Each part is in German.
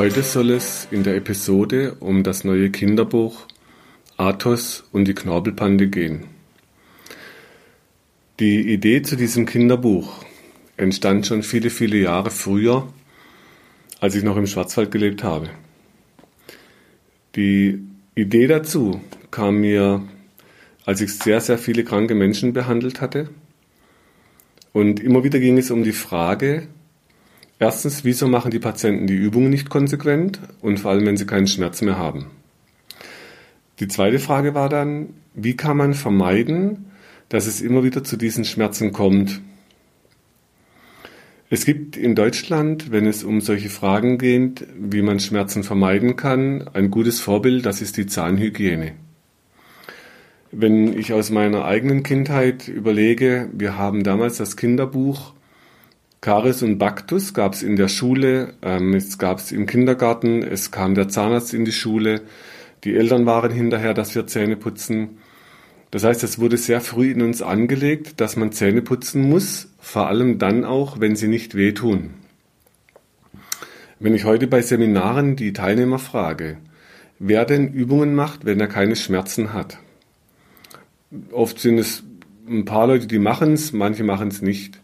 Heute soll es in der Episode um das neue Kinderbuch Athos und die Knorpelpande gehen. Die Idee zu diesem Kinderbuch entstand schon viele, viele Jahre früher, als ich noch im Schwarzwald gelebt habe. Die Idee dazu kam mir, als ich sehr, sehr viele kranke Menschen behandelt hatte. Und immer wieder ging es um die Frage, Erstens, wieso machen die Patienten die Übungen nicht konsequent und vor allem, wenn sie keinen Schmerz mehr haben? Die zweite Frage war dann, wie kann man vermeiden, dass es immer wieder zu diesen Schmerzen kommt? Es gibt in Deutschland, wenn es um solche Fragen geht, wie man Schmerzen vermeiden kann, ein gutes Vorbild, das ist die Zahnhygiene. Wenn ich aus meiner eigenen Kindheit überlege, wir haben damals das Kinderbuch Karies und Baktus gab es in der Schule, ähm, es gab es im Kindergarten, es kam der Zahnarzt in die Schule, die Eltern waren hinterher, dass wir Zähne putzen. Das heißt, es wurde sehr früh in uns angelegt, dass man Zähne putzen muss, vor allem dann auch, wenn sie nicht wehtun. Wenn ich heute bei Seminaren die Teilnehmer frage, wer denn Übungen macht, wenn er keine Schmerzen hat. Oft sind es ein paar Leute, die machen es, manche machen es nicht.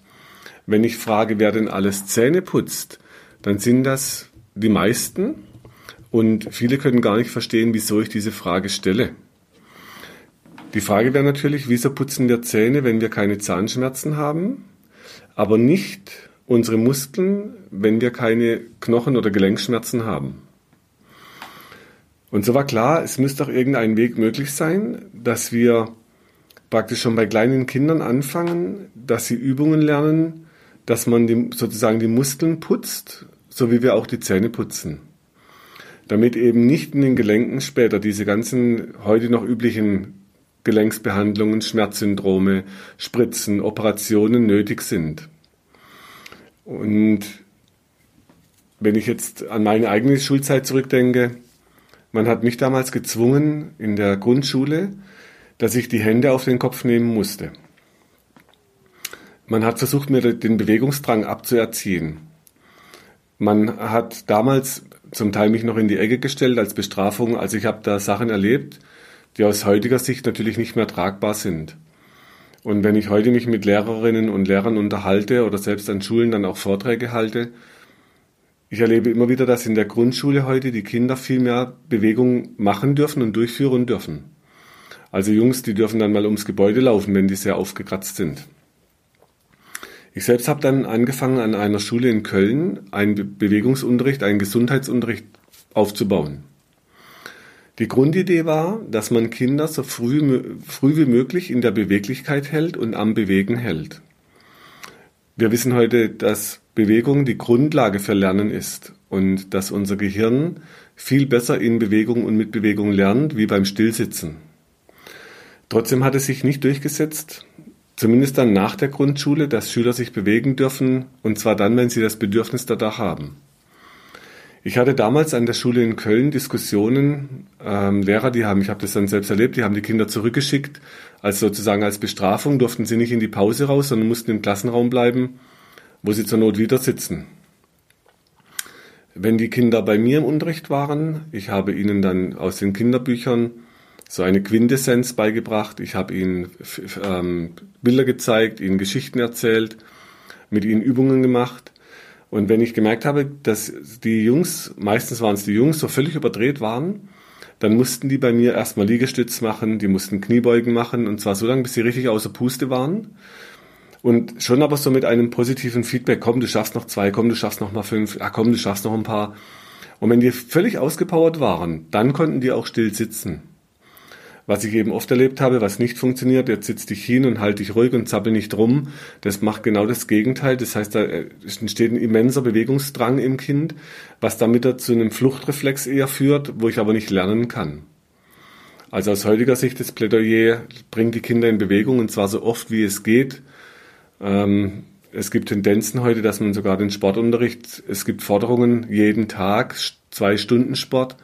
Wenn ich frage, wer denn alles Zähne putzt, dann sind das die meisten und viele können gar nicht verstehen, wieso ich diese Frage stelle. Die Frage wäre natürlich, wieso putzen wir Zähne, wenn wir keine Zahnschmerzen haben, aber nicht unsere Muskeln, wenn wir keine Knochen- oder Gelenkschmerzen haben. Und so war klar, es müsste auch irgendein Weg möglich sein, dass wir praktisch schon bei kleinen Kindern anfangen, dass sie Übungen lernen, dass man die, sozusagen die Muskeln putzt, so wie wir auch die Zähne putzen. Damit eben nicht in den Gelenken später diese ganzen heute noch üblichen Gelenksbehandlungen, Schmerzsyndrome, Spritzen, Operationen nötig sind. Und wenn ich jetzt an meine eigene Schulzeit zurückdenke, man hat mich damals gezwungen in der Grundschule, dass ich die Hände auf den Kopf nehmen musste. Man hat versucht, mir den Bewegungsdrang abzuerziehen. Man hat damals zum Teil mich noch in die Ecke gestellt als Bestrafung. Also ich habe da Sachen erlebt, die aus heutiger Sicht natürlich nicht mehr tragbar sind. Und wenn ich heute mich mit Lehrerinnen und Lehrern unterhalte oder selbst an Schulen dann auch Vorträge halte, ich erlebe immer wieder, dass in der Grundschule heute die Kinder viel mehr Bewegung machen dürfen und durchführen dürfen. Also Jungs, die dürfen dann mal ums Gebäude laufen, wenn die sehr aufgekratzt sind. Ich selbst habe dann angefangen, an einer Schule in Köln einen Bewegungsunterricht, einen Gesundheitsunterricht aufzubauen. Die Grundidee war, dass man Kinder so früh, früh wie möglich in der Beweglichkeit hält und am Bewegen hält. Wir wissen heute, dass Bewegung die Grundlage für Lernen ist und dass unser Gehirn viel besser in Bewegung und mit Bewegung lernt wie beim Stillsitzen. Trotzdem hat es sich nicht durchgesetzt, zumindest dann nach der Grundschule, dass Schüler sich bewegen dürfen, und zwar dann, wenn sie das Bedürfnis danach haben. Ich hatte damals an der Schule in Köln Diskussionen, ähm, Lehrer, die haben, ich habe das dann selbst erlebt, die haben die Kinder zurückgeschickt, als sozusagen als Bestrafung durften sie nicht in die Pause raus, sondern mussten im Klassenraum bleiben, wo sie zur Not wieder sitzen. Wenn die Kinder bei mir im Unterricht waren, ich habe ihnen dann aus den Kinderbüchern so eine Quintessenz beigebracht. Ich habe ihnen ähm, Bilder gezeigt, ihnen Geschichten erzählt, mit ihnen Übungen gemacht. Und wenn ich gemerkt habe, dass die Jungs, meistens waren es die Jungs, so völlig überdreht waren, dann mussten die bei mir erstmal Liegestütz machen, die mussten Kniebeugen machen und zwar so lange, bis sie richtig außer Puste waren. Und schon aber so mit einem positiven Feedback, komm, du schaffst noch zwei, komm, du schaffst noch mal fünf, ah, komm, du schaffst noch ein paar. Und wenn die völlig ausgepowert waren, dann konnten die auch still sitzen. Was ich eben oft erlebt habe, was nicht funktioniert, jetzt sitz dich hin und halt dich ruhig und zappel nicht rum. Das macht genau das Gegenteil. Das heißt, da äh, entsteht ein immenser Bewegungsdrang im Kind, was damit zu einem Fluchtreflex eher führt, wo ich aber nicht lernen kann. Also aus heutiger Sicht das Plädoyer bringt die Kinder in Bewegung und zwar so oft wie es geht. Ähm, es gibt Tendenzen heute, dass man sogar den Sportunterricht, es gibt Forderungen jeden Tag, zwei Stunden Sport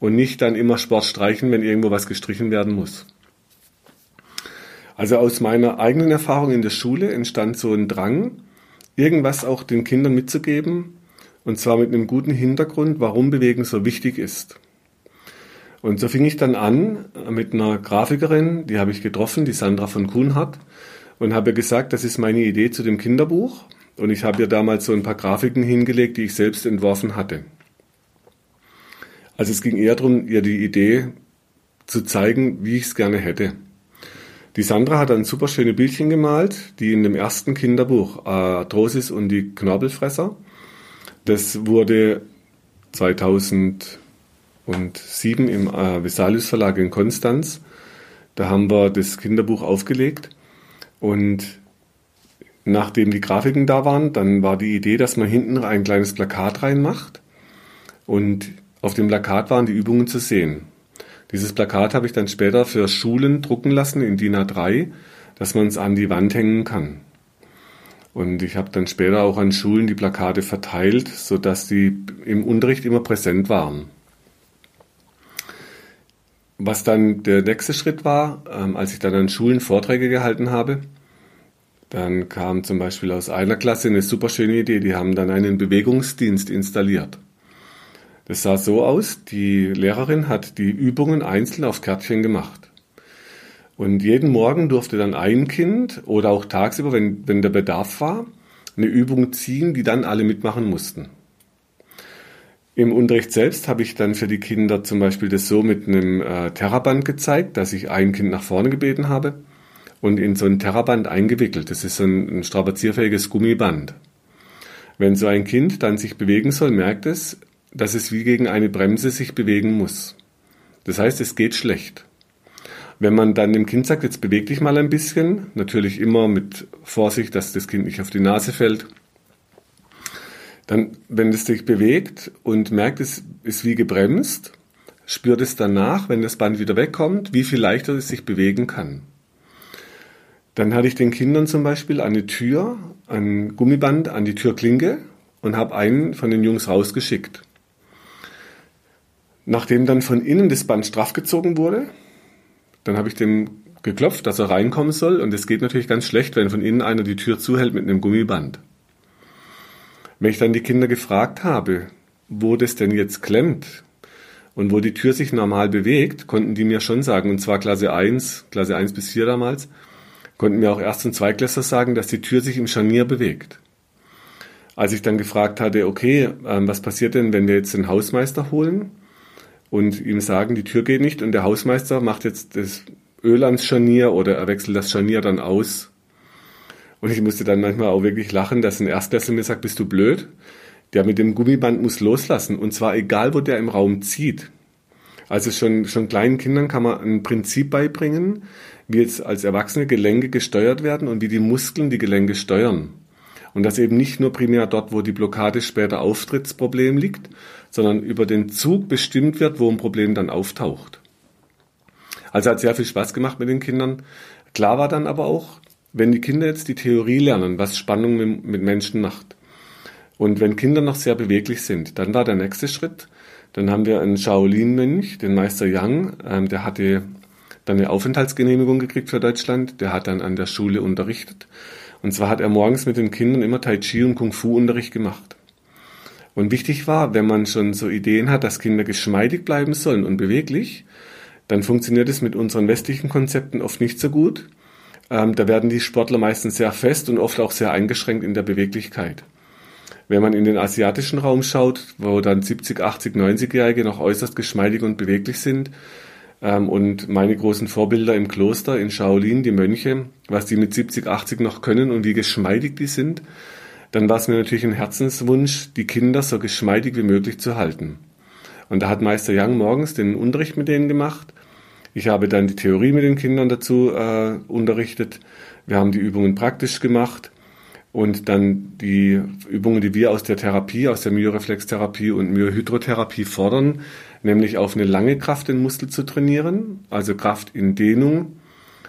und nicht dann immer Sport streichen, wenn irgendwo was gestrichen werden muss. Also aus meiner eigenen Erfahrung in der Schule entstand so ein Drang, irgendwas auch den Kindern mitzugeben, und zwar mit einem guten Hintergrund, warum Bewegen so wichtig ist. Und so fing ich dann an mit einer Grafikerin, die habe ich getroffen, die Sandra von Kuhnhardt, und habe gesagt, das ist meine Idee zu dem Kinderbuch. Und ich habe ihr damals so ein paar Grafiken hingelegt, die ich selbst entworfen hatte. Also es ging eher darum, ihr die Idee zu zeigen, wie ich es gerne hätte. Die Sandra hat dann super schöne Bildchen gemalt, die in dem ersten Kinderbuch Arthrosis und die Knorpelfresser. Das wurde 2007 im äh, Vesalius Verlag in Konstanz. Da haben wir das Kinderbuch aufgelegt und nachdem die Grafiken da waren, dann war die Idee, dass man hinten ein kleines Plakat reinmacht und auf dem Plakat waren die Übungen zu sehen. Dieses Plakat habe ich dann später für Schulen drucken lassen in DIN A3, dass man es an die Wand hängen kann. Und ich habe dann später auch an Schulen die Plakate verteilt, sodass die im Unterricht immer präsent waren. Was dann der nächste Schritt war, ähm, als ich dann an Schulen Vorträge gehalten habe, dann kam zum Beispiel aus einer Klasse eine super schöne Idee, die haben dann einen Bewegungsdienst installiert. Das sah so aus, die Lehrerin hat die Übungen einzeln auf Kärtchen gemacht. Und jeden Morgen durfte dann ein Kind oder auch tagsüber, wenn, wenn der Bedarf war, eine Übung ziehen, die dann alle mitmachen mussten. Im Unterricht selbst habe ich dann für die Kinder zum Beispiel das so mit einem äh, Terraband gezeigt, dass ich ein Kind nach vorne gebeten habe und in so ein Terraband eingewickelt. Das ist so ein, ein strapazierfähiges Gummiband. Wenn so ein Kind dann sich bewegen soll, merkt es, dass es wie gegen eine Bremse sich bewegen muss. Das heißt, es geht schlecht. Wenn man dann dem Kind sagt, jetzt beweg dich mal ein bisschen, natürlich immer mit Vorsicht, dass das Kind nicht auf die Nase fällt, dann, wenn es sich bewegt und merkt, es ist wie gebremst, spürt es danach, wenn das Band wieder wegkommt, wie viel leichter es sich bewegen kann. Dann hatte ich den Kindern zum Beispiel eine Tür, ein Gummiband an die Türklinke und habe einen von den Jungs rausgeschickt. Nachdem dann von innen das Band straff gezogen wurde, dann habe ich dem geklopft, dass er reinkommen soll. Und es geht natürlich ganz schlecht, wenn von innen einer die Tür zuhält mit einem Gummiband. Wenn ich dann die Kinder gefragt habe, wo das denn jetzt klemmt und wo die Tür sich normal bewegt, konnten die mir schon sagen, und zwar Klasse 1, Klasse 1 bis 4 damals, konnten mir auch Erst- und Zweitklässler sagen, dass die Tür sich im Scharnier bewegt. Als ich dann gefragt hatte, okay, ähm, was passiert denn, wenn wir jetzt den Hausmeister holen? Und ihm sagen, die Tür geht nicht und der Hausmeister macht jetzt das Öl ans Scharnier oder er wechselt das Scharnier dann aus. Und ich musste dann manchmal auch wirklich lachen, dass ein Erstklässler mir sagt, bist du blöd? Der mit dem Gummiband muss loslassen und zwar egal, wo der im Raum zieht. Also schon, schon kleinen Kindern kann man ein Prinzip beibringen, wie jetzt als Erwachsene Gelenke gesteuert werden und wie die Muskeln die Gelenke steuern. Und dass eben nicht nur primär dort, wo die Blockade später auftritt, das Problem liegt, sondern über den Zug bestimmt wird, wo ein Problem dann auftaucht. Also hat sehr viel Spaß gemacht mit den Kindern. Klar war dann aber auch, wenn die Kinder jetzt die Theorie lernen, was Spannung mit Menschen macht, und wenn Kinder noch sehr beweglich sind, dann war der nächste Schritt, dann haben wir einen Shaolin-Mönch, den Meister Yang, ähm, der hatte dann eine Aufenthaltsgenehmigung gekriegt für Deutschland, der hat dann an der Schule unterrichtet und zwar hat er morgens mit den Kindern immer Tai Chi und Kung Fu Unterricht gemacht. Und wichtig war, wenn man schon so Ideen hat, dass Kinder geschmeidig bleiben sollen und beweglich, dann funktioniert es mit unseren westlichen Konzepten oft nicht so gut. Ähm, da werden die Sportler meistens sehr fest und oft auch sehr eingeschränkt in der Beweglichkeit. Wenn man in den asiatischen Raum schaut, wo dann 70, 80, 90-Jährige noch äußerst geschmeidig und beweglich sind, ähm, und meine großen Vorbilder im Kloster in Shaolin, die Mönche, was die mit 70, 80 noch können und wie geschmeidig die sind, dann war es mir natürlich ein Herzenswunsch, die Kinder so geschmeidig wie möglich zu halten. Und da hat Meister Young morgens den Unterricht mit denen gemacht. Ich habe dann die Theorie mit den Kindern dazu äh, unterrichtet. Wir haben die Übungen praktisch gemacht und dann die Übungen, die wir aus der Therapie, aus der Myoreflextherapie und Myohydrotherapie fordern, nämlich auf eine lange Kraft den Muskel zu trainieren, also Kraft in Dehnung.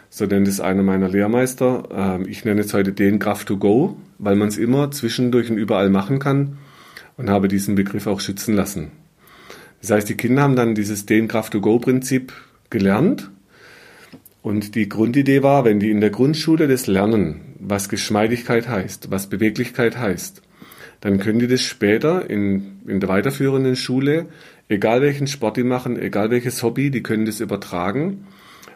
So nennt es einer meiner Lehrmeister. Ähm, ich nenne es heute den Kraft to go, weil man es immer zwischendurch und überall machen kann und habe diesen Begriff auch schützen lassen. Das heißt, die Kinder haben dann dieses den Kraft to go Prinzip gelernt und die Grundidee war, wenn die in der Grundschule das lernen, was Geschmeidigkeit heißt, was Beweglichkeit heißt, dann können die das später in, in der weiterführenden Schule, egal welchen Sport die machen, egal welches Hobby, die können das übertragen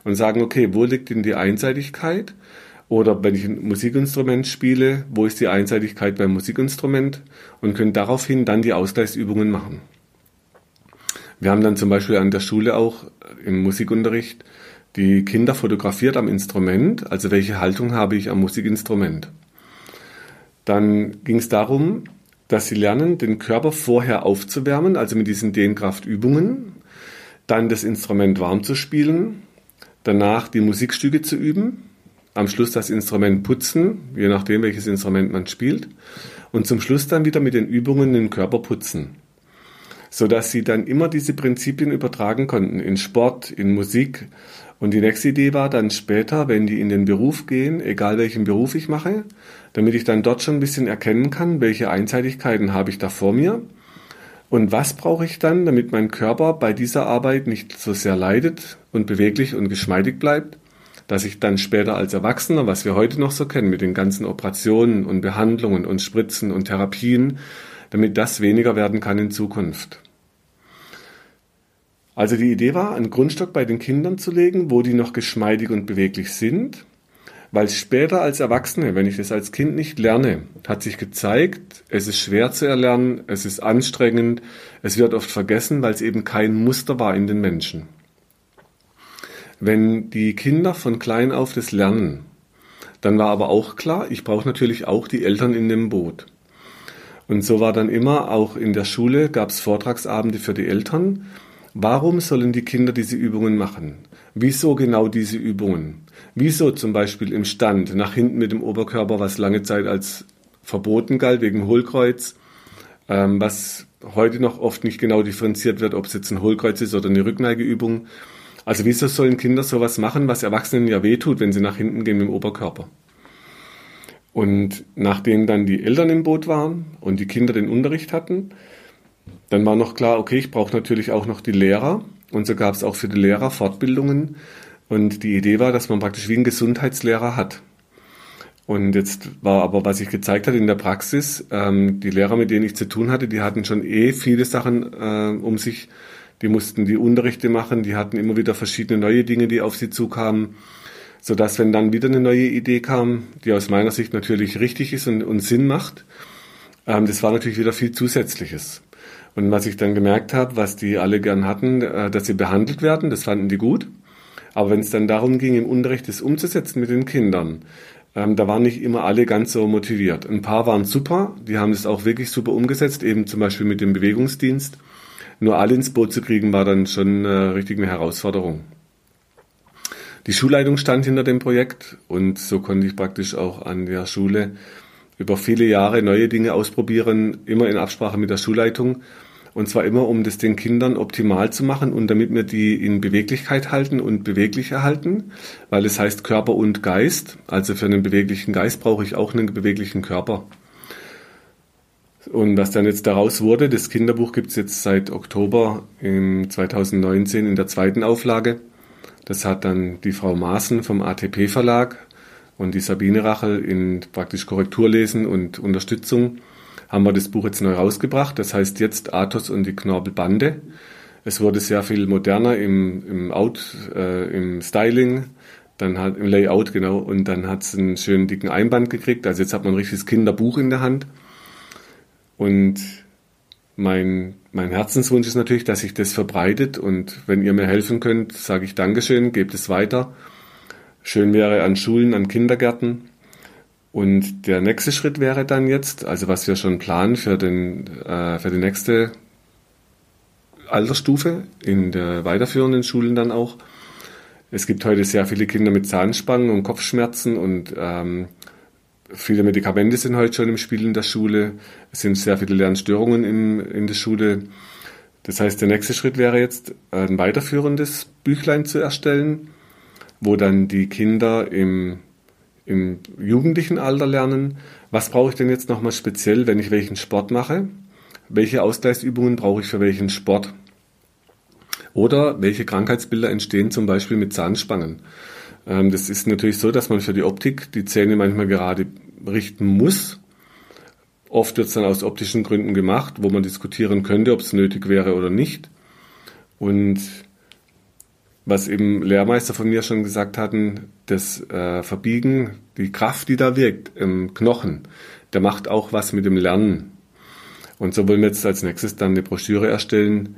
und sagen, okay, wo liegt denn die Einseitigkeit? Oder wenn ich ein Musikinstrument spiele, wo ist die Einseitigkeit beim Musikinstrument? Und können daraufhin dann die Ausgleichsübungen machen. Wir haben dann zum Beispiel an der Schule auch im Musikunterricht die Kinder fotografiert am Instrument, also welche Haltung habe ich am Musikinstrument. Dann ging es darum, dass sie lernen, den Körper vorher aufzuwärmen, also mit diesen Dehnkraftübungen, dann das Instrument warm zu spielen, danach die Musikstücke zu üben, am Schluss das Instrument putzen, je nachdem welches Instrument man spielt, und zum Schluss dann wieder mit den Übungen den Körper putzen sodass sie dann immer diese Prinzipien übertragen konnten in Sport, in Musik. Und die nächste Idee war dann später, wenn die in den Beruf gehen, egal welchen Beruf ich mache, damit ich dann dort schon ein bisschen erkennen kann, welche Einseitigkeiten habe ich da vor mir und was brauche ich dann, damit mein Körper bei dieser Arbeit nicht so sehr leidet und beweglich und geschmeidig bleibt, dass ich dann später als Erwachsener, was wir heute noch so kennen mit den ganzen Operationen und Behandlungen und Spritzen und Therapien, damit das weniger werden kann in Zukunft. Also die Idee war, einen Grundstock bei den Kindern zu legen, wo die noch geschmeidig und beweglich sind, weil später als Erwachsene, wenn ich das als Kind nicht lerne, hat sich gezeigt, es ist schwer zu erlernen, es ist anstrengend, es wird oft vergessen, weil es eben kein Muster war in den Menschen. Wenn die Kinder von klein auf das lernen, dann war aber auch klar, ich brauche natürlich auch die Eltern in dem Boot. Und so war dann immer, auch in der Schule gab es Vortragsabende für die Eltern. Warum sollen die Kinder diese Übungen machen? Wieso genau diese Übungen? Wieso zum Beispiel im Stand nach hinten mit dem Oberkörper, was lange Zeit als verboten galt wegen Hohlkreuz, ähm, was heute noch oft nicht genau differenziert wird, ob es jetzt ein Hohlkreuz ist oder eine Rückneigeübung. Also wieso sollen Kinder sowas machen, was Erwachsenen ja wehtut, wenn sie nach hinten gehen mit dem Oberkörper? Und nachdem dann die Eltern im Boot waren und die Kinder den Unterricht hatten, dann war noch klar, okay, ich brauche natürlich auch noch die Lehrer. Und so gab es auch für die Lehrer Fortbildungen. Und die Idee war, dass man praktisch wie einen Gesundheitslehrer hat. Und jetzt war aber, was ich gezeigt hat in der Praxis, ähm, die Lehrer, mit denen ich zu tun hatte, die hatten schon eh viele Sachen äh, um sich. Die mussten die Unterrichte machen, die hatten immer wieder verschiedene neue Dinge, die auf sie zukamen so dass wenn dann wieder eine neue Idee kam, die aus meiner Sicht natürlich richtig ist und, und Sinn macht, ähm, das war natürlich wieder viel Zusätzliches. Und was ich dann gemerkt habe, was die alle gern hatten, äh, dass sie behandelt werden, das fanden die gut. Aber wenn es dann darum ging, im Unterricht das umzusetzen mit den Kindern, ähm, da waren nicht immer alle ganz so motiviert. Ein paar waren super, die haben das auch wirklich super umgesetzt, eben zum Beispiel mit dem Bewegungsdienst. Nur alle ins Boot zu kriegen, war dann schon äh, richtig eine Herausforderung. Die Schulleitung stand hinter dem Projekt und so konnte ich praktisch auch an der Schule über viele Jahre neue Dinge ausprobieren, immer in Absprache mit der Schulleitung. Und zwar immer, um das den Kindern optimal zu machen und damit wir die in Beweglichkeit halten und beweglich erhalten, weil es heißt Körper und Geist. Also für einen beweglichen Geist brauche ich auch einen beweglichen Körper. Und was dann jetzt daraus wurde, das Kinderbuch gibt es jetzt seit Oktober 2019 in der zweiten Auflage. Das hat dann die Frau Maaßen vom ATP Verlag und die Sabine Rachel in praktisch Korrekturlesen und Unterstützung haben wir das Buch jetzt neu rausgebracht. Das heißt jetzt Athos und die Knorpelbande. Es wurde sehr viel moderner im, im Out, äh, im Styling, dann hat im Layout genau und dann hat es einen schönen dicken Einband gekriegt. Also jetzt hat man ein richtiges Kinderbuch in der Hand. Und mein, mein Herzenswunsch ist natürlich, dass sich das verbreitet und wenn ihr mir helfen könnt, sage ich Dankeschön, gebt es weiter. Schön wäre an Schulen, an Kindergärten. Und der nächste Schritt wäre dann jetzt, also was wir schon planen für, den, äh, für die nächste Altersstufe in der weiterführenden Schulen dann auch, Es gibt heute sehr viele Kinder mit Zahnspangen und Kopfschmerzen und ähm, viele Medikamente sind heute schon im Spiel in der Schule. Es sind sehr viele Lernstörungen in, in der Schule. Das heißt, der nächste Schritt wäre jetzt, ein weiterführendes Büchlein zu erstellen, wo dann die Kinder im, im jugendlichen Alter lernen, was brauche ich denn jetzt nochmal speziell, wenn ich welchen Sport mache? Welche Ausgleichsübungen brauche ich für welchen Sport? Oder welche Krankheitsbilder entstehen zum Beispiel mit Zahnspangen? Ähm, das ist natürlich so, dass man für die Optik die Zähne manchmal gerade richten muss. Oft wird es dann aus optischen Gründen gemacht, wo man diskutieren könnte, ob es nötig wäre oder nicht. Und was eben Lehrmeister von mir schon gesagt hatten, das äh, Verbiegen, die Kraft, die da wirkt im Knochen, der macht auch was mit dem Lernen. Und so wollen wir jetzt als nächstes dann eine Broschüre erstellen,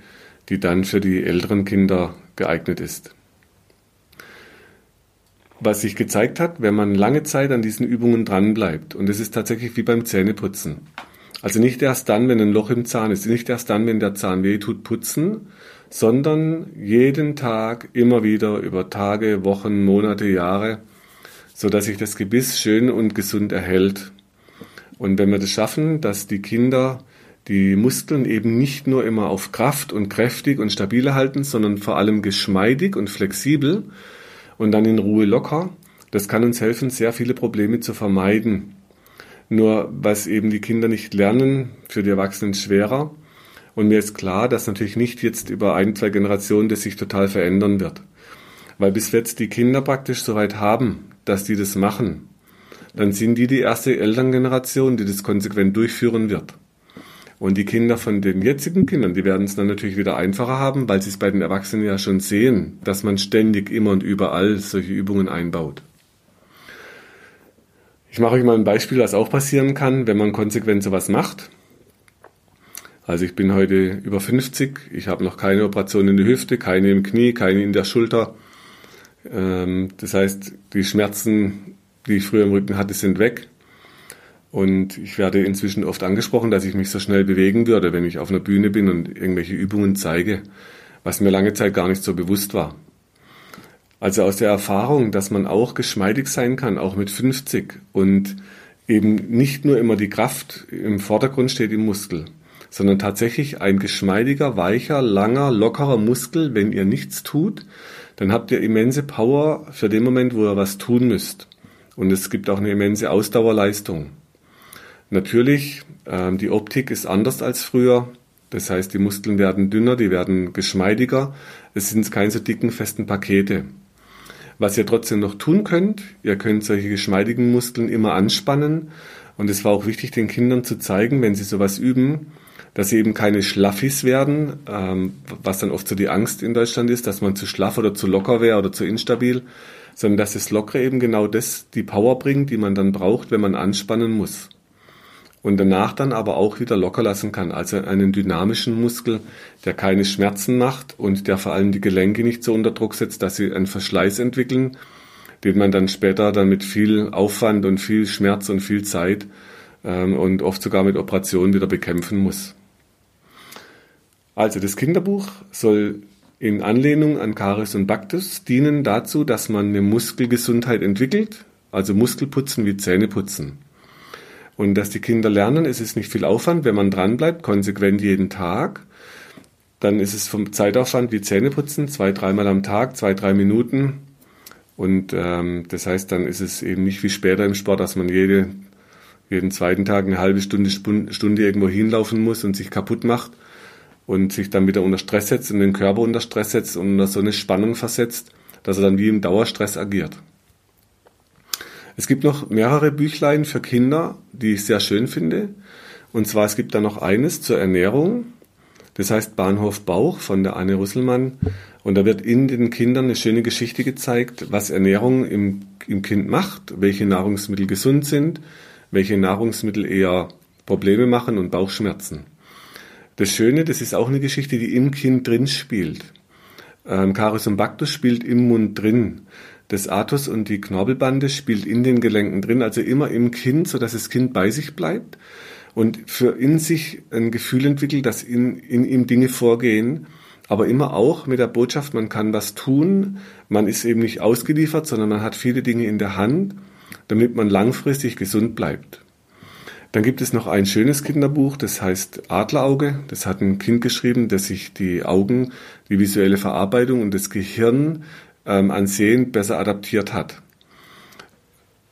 die dann für die älteren Kinder geeignet ist. Was sich gezeigt hat, wenn man lange Zeit an diesen Übungen dranbleibt, und es ist tatsächlich wie beim Zähneputzen. Also nicht erst dann, wenn ein Loch im Zahn ist, nicht erst dann, wenn der Zahn weh tut, putzen, sondern jeden Tag immer wieder über Tage, Wochen, Monate, Jahre, so dass sich das Gebiss schön und gesund erhält. Und wenn wir das schaffen, dass die Kinder die Muskeln eben nicht nur immer auf Kraft und kräftig und stabil halten, sondern vor allem geschmeidig und flexibel und dann in Ruhe locker. Das kann uns helfen, sehr viele Probleme zu vermeiden. Nur was eben die Kinder nicht lernen, für die Erwachsenen schwerer. Und mir ist klar, dass natürlich nicht jetzt über ein, zwei Generationen das sich total verändern wird. Weil bis jetzt die Kinder praktisch so weit haben, dass die das machen, dann sind die die erste Elterngeneration, die das konsequent durchführen wird. Und die Kinder von den jetzigen Kindern, die werden es dann natürlich wieder einfacher haben, weil sie es bei den Erwachsenen ja schon sehen, dass man ständig immer und überall solche Übungen einbaut. Ich mache euch mal ein Beispiel, was auch passieren kann, wenn man konsequent sowas macht. Also ich bin heute über 50, ich habe noch keine Operation in der Hüfte, keine im Knie, keine in der Schulter. Ähm, das heißt, die Schmerzen, die ich früher im Rücken hatte, sind weg. Und ich werde inzwischen oft angesprochen, dass ich mich so schnell bewegen würde, wenn ich auf einer Bühne bin und irgendwelche Übungen zeige, was mir lange Zeit gar nicht so bewusst war. Also aus der Erfahrung, dass man auch geschmeidig sein kann, auch mit 50 und eben nicht nur immer die Kraft im Vordergrund steht im Muskel, sondern tatsächlich ein geschmeidiger, weicher, langer, lockerer Muskel, wenn ihr nichts tut, dann habt ihr immense Power für den Moment, wo ihr was tun müsst. Und es gibt auch eine immense Ausdauerleistung. Natürlich, ähm, die Optik ist anders als früher. Das heißt, die Muskeln werden dünner, die werden geschmeidiger. Es sind keine so dicken, festen Pakete. Was ihr trotzdem noch tun könnt, ihr könnt solche geschmeidigen Muskeln immer anspannen. Und es war auch wichtig, den Kindern zu zeigen, wenn sie sowas üben, dass sie eben keine Schlaffis werden, ähm, was dann oft so die Angst in Deutschland ist, dass man zu schlaff oder zu locker wäre oder zu instabil, sondern dass das Lockere eben genau das, die Power bringt, die man dann braucht, wenn man anspannen muss und danach dann aber auch wieder locker lassen kann. Also einen dynamischen Muskel, der keine Schmerzen macht und der vor allem die Gelenke nicht so unter Druck setzt, dass sie einen Verschleiß entwickeln, den man dann später dann mit viel Aufwand und viel Schmerz und viel Zeit ähm, und oft sogar mit Operationen wieder bekämpfen muss. Also das Kinderbuch soll in Anlehnung an Caris und Bactus dienen dazu, dass man eine Muskelgesundheit entwickelt, also Muskelputzen wie Zähneputzen. Und dass die Kinder lernen, es ist nicht viel Aufwand, wenn man dranbleibt, konsequent jeden Tag. Dann ist es vom Zeitaufwand wie Zähneputzen, zwei, dreimal am Tag, zwei, drei Minuten. Und ähm, das heißt, dann ist es eben nicht wie später im Sport, dass man jede, jeden zweiten Tag eine halbe Stunde, Stunde irgendwo hinlaufen muss und sich kaputt macht und sich dann wieder unter Stress setzt und den Körper unter Stress setzt und unter so eine Spannung versetzt, dass er dann wie im Dauerstress agiert. Es gibt noch mehrere Büchlein für Kinder, die ich sehr schön finde. Und zwar, es gibt da noch eines zur Ernährung. Das heißt Bahnhof Bauch von der Anne Rüsselmann. Und da wird in den Kindern eine schöne Geschichte gezeigt, was Ernährung im, im Kind macht, welche Nahrungsmittel gesund sind, welche Nahrungsmittel eher Probleme machen und Bauchschmerzen. Das Schöne, das ist auch eine Geschichte, die im Kind drin spielt. Ähm, und Bactus spielt im Mund drin. Das Atus und die Knorpelbande spielt in den Gelenken drin, also immer im Kind, so dass das Kind bei sich bleibt und für in sich ein Gefühl entwickelt, dass in, in ihm Dinge vorgehen, aber immer auch mit der Botschaft, man kann was tun, man ist eben nicht ausgeliefert, sondern man hat viele Dinge in der Hand, damit man langfristig gesund bleibt. Dann gibt es noch ein schönes Kinderbuch, das heißt Adlerauge. Das hat ein Kind geschrieben, das sich die Augen, die visuelle Verarbeitung und das Gehirn ähm, an Sehen besser adaptiert hat.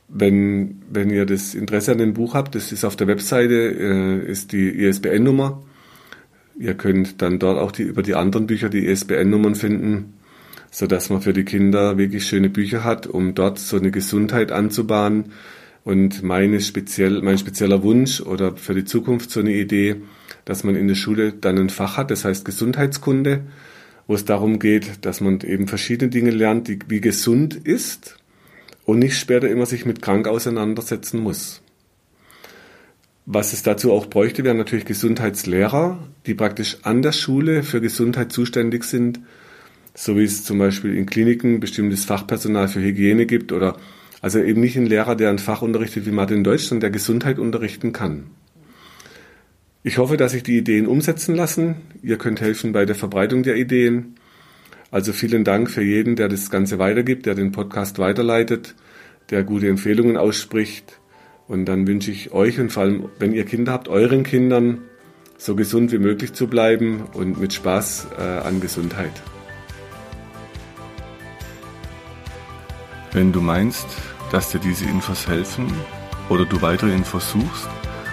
Wenn, wenn ihr das Interesse an dem Buch habt, das ist auf der Webseite, äh, ist die ISBN-Nummer Ihr könnt dann dort auch die, über die anderen Bücher die ISBN-Nummern finden, sodass man für die Kinder wirklich schöne Bücher hat, um dort so eine Gesundheit anzubahnen. Und meine speziell, mein spezieller Wunsch oder für die Zukunft so eine Idee, dass man in der Schule dann ein Fach hat, das heißt Gesundheitskunde, wo es darum geht, dass man eben verschiedene Dinge lernt, die, wie gesund ist und nicht später immer sich mit krank auseinandersetzen muss. Was es dazu auch bräuchte, wären natürlich Gesundheitslehrer, die praktisch an der Schule für Gesundheit zuständig sind, so wie es zum Beispiel in Kliniken bestimmtes Fachpersonal für Hygiene gibt oder also eben nicht ein Lehrer, der ein Fach unterrichtet wie Martin Deutsch, sondern der Gesundheit unterrichten kann. Ich hoffe, dass sich die Ideen umsetzen lassen. Ihr könnt helfen bei der Verbreitung der Ideen. Also vielen Dank für jeden, der das Ganze weitergibt, der den Podcast weiterleitet, der gute Empfehlungen ausspricht. Und dann wünsche ich euch und vor allem, wenn ihr Kinder habt, euren Kindern so gesund wie möglich zu bleiben und mit Spaß äh, an Gesundheit. Wenn du meinst, dass dir diese Infos helfen oder du weitere Infos suchst,